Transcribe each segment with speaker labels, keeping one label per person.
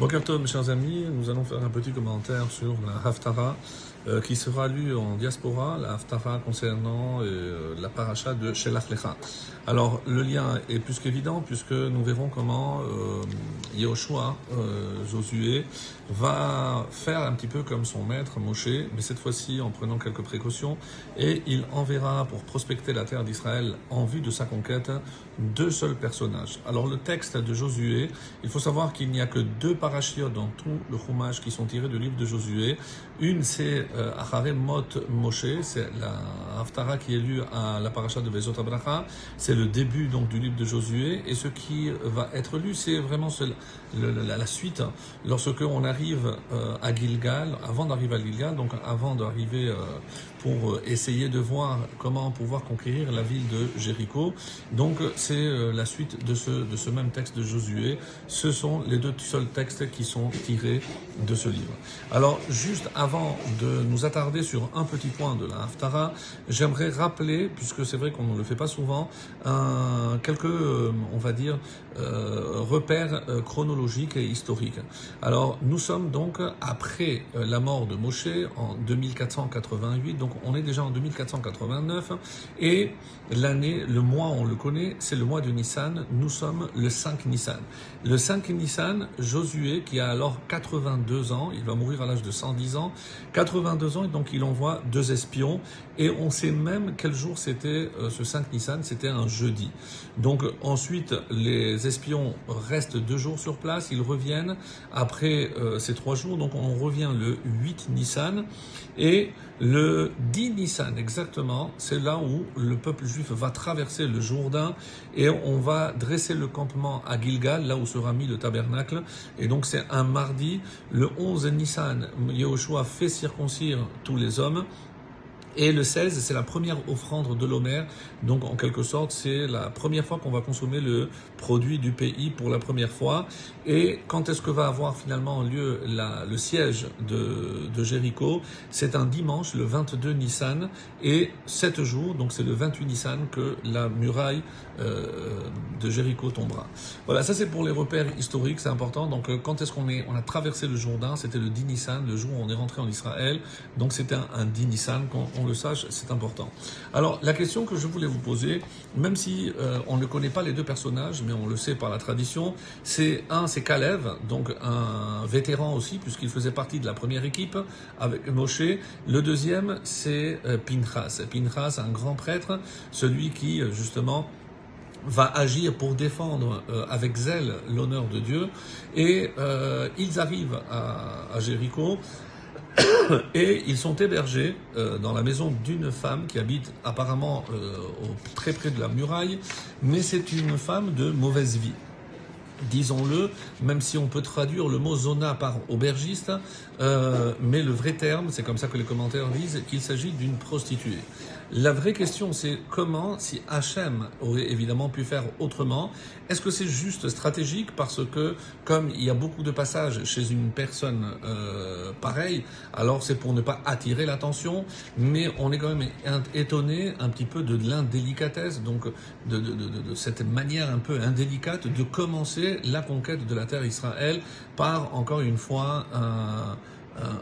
Speaker 1: Mes chers amis, nous allons faire un petit commentaire sur la Haftara euh, qui sera lue en diaspora, la Haftara concernant euh, la paracha de Shelach Lecha. Alors le lien est plus qu'évident puisque nous verrons comment euh, Yehoshua, euh, Josué, va faire un petit peu comme son maître Moshe, mais cette fois-ci en prenant quelques précautions, et il enverra pour prospecter la terre d'Israël en vue de sa conquête deux seuls personnages. Alors le texte de Josué, il faut savoir qu'il n'y a que deux parachiotes dans tout le Chumash qui sont tirés du livre de Josué. Une c'est Acharem Mot Moshe, c'est la Haftara qui est lue à la paracha de Bezot Abracha, c'est le début donc du livre de Josué, et ce qui va être lu, c'est vraiment la, suite, lorsque on arrive euh, à Gilgal, avant d'arriver à Gilgal, donc avant d'arriver euh, pour euh, essayer de voir comment pouvoir conquérir la ville de Jéricho. Donc c'est la suite de ce, de ce même texte de Josué. Ce sont les deux seuls textes qui sont tirés de ce livre. Alors juste avant de nous attarder sur un petit point de la Haftara, j'aimerais rappeler, puisque c'est vrai qu'on ne le fait pas souvent, quelques, on va dire, repères chronologiques et historiques. Alors nous sommes donc après la mort de Moshe en 2488, donc on est déjà en 2489 et l'année, le mois on le connaît, c'est le mois de Nissan, nous sommes le 5 Nissan. Le 5 Nissan, Josué qui a alors 82 ans, il va mourir à l'âge de 110 ans, 82 ans et donc il envoie deux espions et on sait même quel jour c'était euh, ce 5 Nissan, c'était un jeudi. Donc ensuite les espions restent deux jours sur place, ils reviennent après euh, ces trois jours, donc on revient le 8 Nissan et le 10 Nissan, exactement, c'est là où le peuple juif va traverser le Jourdain et on va dresser le campement à Gilgal, là où sera mis le tabernacle. Et donc c'est un mardi, le 11 Nissan, Yehoshua fait circoncire tous les hommes et le 16, c'est la première offrande de l'Homère. Donc, en quelque sorte, c'est la première fois qu'on va consommer le produit du pays pour la première fois. Et quand est-ce que va avoir finalement lieu la, le siège de, de Jéricho? C'est un dimanche, le 22 Nissan. Et sept jours, donc c'est le 28 Nissan, que la muraille euh, de Jéricho tombera. Voilà, ça c'est pour les repères historiques, c'est important. Donc, euh, quand est-ce qu'on est, on a traversé le Jourdain? C'était le 10 Nissan, le jour où on est rentré en Israël. Donc, c'était un, un 10 Nissan quand on le sache, c'est important. Alors, la question que je voulais vous poser, même si euh, on ne connaît pas les deux personnages, mais on le sait par la tradition, c'est un, c'est Kalev, donc un vétéran aussi, puisqu'il faisait partie de la première équipe avec Moshe. Le deuxième, c'est euh, Pinchas. Pinchas, un grand prêtre, celui qui, euh, justement, va agir pour défendre avec zèle l'honneur de Dieu. Et ils arrivent à Jéricho et ils sont hébergés euh, dans la maison d'une femme qui habite apparemment euh, très près de la muraille, mais c'est une femme de mauvaise vie. Disons-le, même si on peut traduire le mot zona par aubergiste, euh, mais le vrai terme, c'est comme ça que les commentaires disent, qu'il s'agit d'une prostituée. La vraie question, c'est comment, si Hachem aurait évidemment pu faire autrement, est-ce que c'est juste stratégique parce que, comme il y a beaucoup de passages chez une personne euh, pareille, alors c'est pour ne pas attirer l'attention, mais on est quand même étonné un petit peu de l'indélicatesse, donc de, de, de, de, cette manière un peu indélicate de commencer la conquête de la terre Israël par, encore une fois, un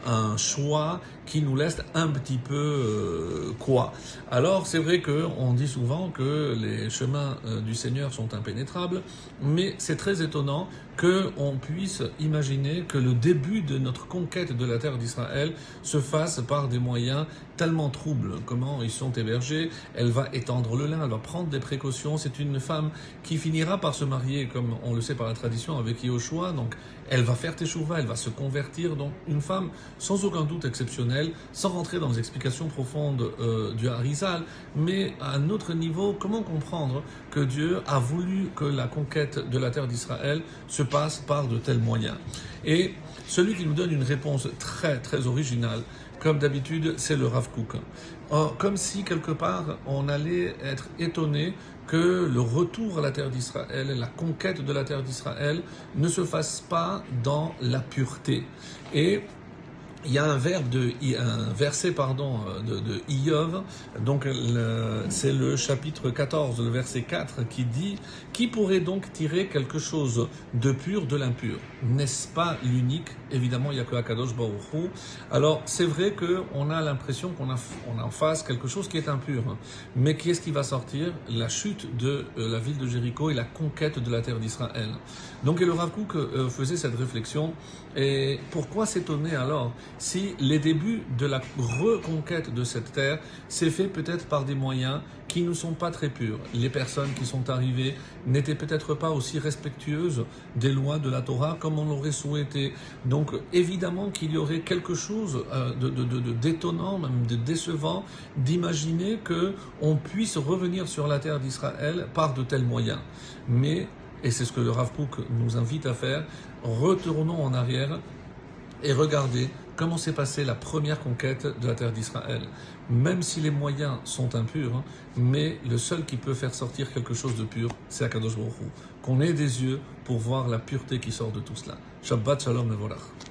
Speaker 1: un, choix qui nous laisse un petit peu euh, quoi. Alors c'est vrai que on dit souvent que les chemins euh, du Seigneur sont impénétrables, mais c'est très étonnant que on puisse imaginer que le début de notre conquête de la terre d'Israël se fasse par des moyens tellement troubles. Comment ils sont hébergés? Elle va étendre le lin, elle va prendre des précautions. C'est une femme qui finira par se marier, comme on le sait par la tradition, avec Yoshua. Donc elle va faire teshuva, elle va se convertir. Donc une femme sans aucun doute exceptionnelle, sans rentrer dans les explications profondes euh, du Harizal, mais à un autre niveau, comment comprendre que Dieu a voulu que la conquête de la terre d'Israël se passe par de tels moyens Et celui qui nous donne une réponse très très originale, comme d'habitude, c'est le Rav Kook. comme si quelque part on allait être étonné que le retour à la terre d'Israël, la conquête de la terre d'Israël ne se fasse pas dans la pureté. Et il y a un verbe de un verset pardon de, de Iov. Donc c'est le chapitre 14 le verset 4 qui dit qui pourrait donc tirer quelque chose de pur de l'impur? N'est-ce pas l'unique? Évidemment il y a que Akadosh Baruch alors c'est vrai que on a l'impression qu'on a on a en face quelque chose qui est impur. Mais qui est-ce qui va sortir? La chute de euh, la ville de Jéricho et la conquête de la terre d'Israël. Donc le Rav Kook euh, faisait cette réflexion. Et pourquoi s'étonner alors? Si les débuts de la reconquête de cette terre s'est fait peut-être par des moyens qui ne sont pas très purs. Les personnes qui sont arrivées n'étaient peut-être pas aussi respectueuses des lois de la Torah comme on l'aurait souhaité. Donc évidemment qu'il y aurait quelque chose euh, de, d'étonnant, même de décevant, d'imaginer que on puisse revenir sur la terre d'Israël par de tels moyens. Mais et c'est ce que le Rav nous invite à faire, retournons en arrière et regardez comment s'est passée la première conquête de la terre d'Israël. Même si les moyens sont impurs, hein, mais le seul qui peut faire sortir quelque chose de pur, c'est Akadosh Baruch Qu'on ait des yeux pour voir la pureté qui sort de tout cela. Shabbat Shalom et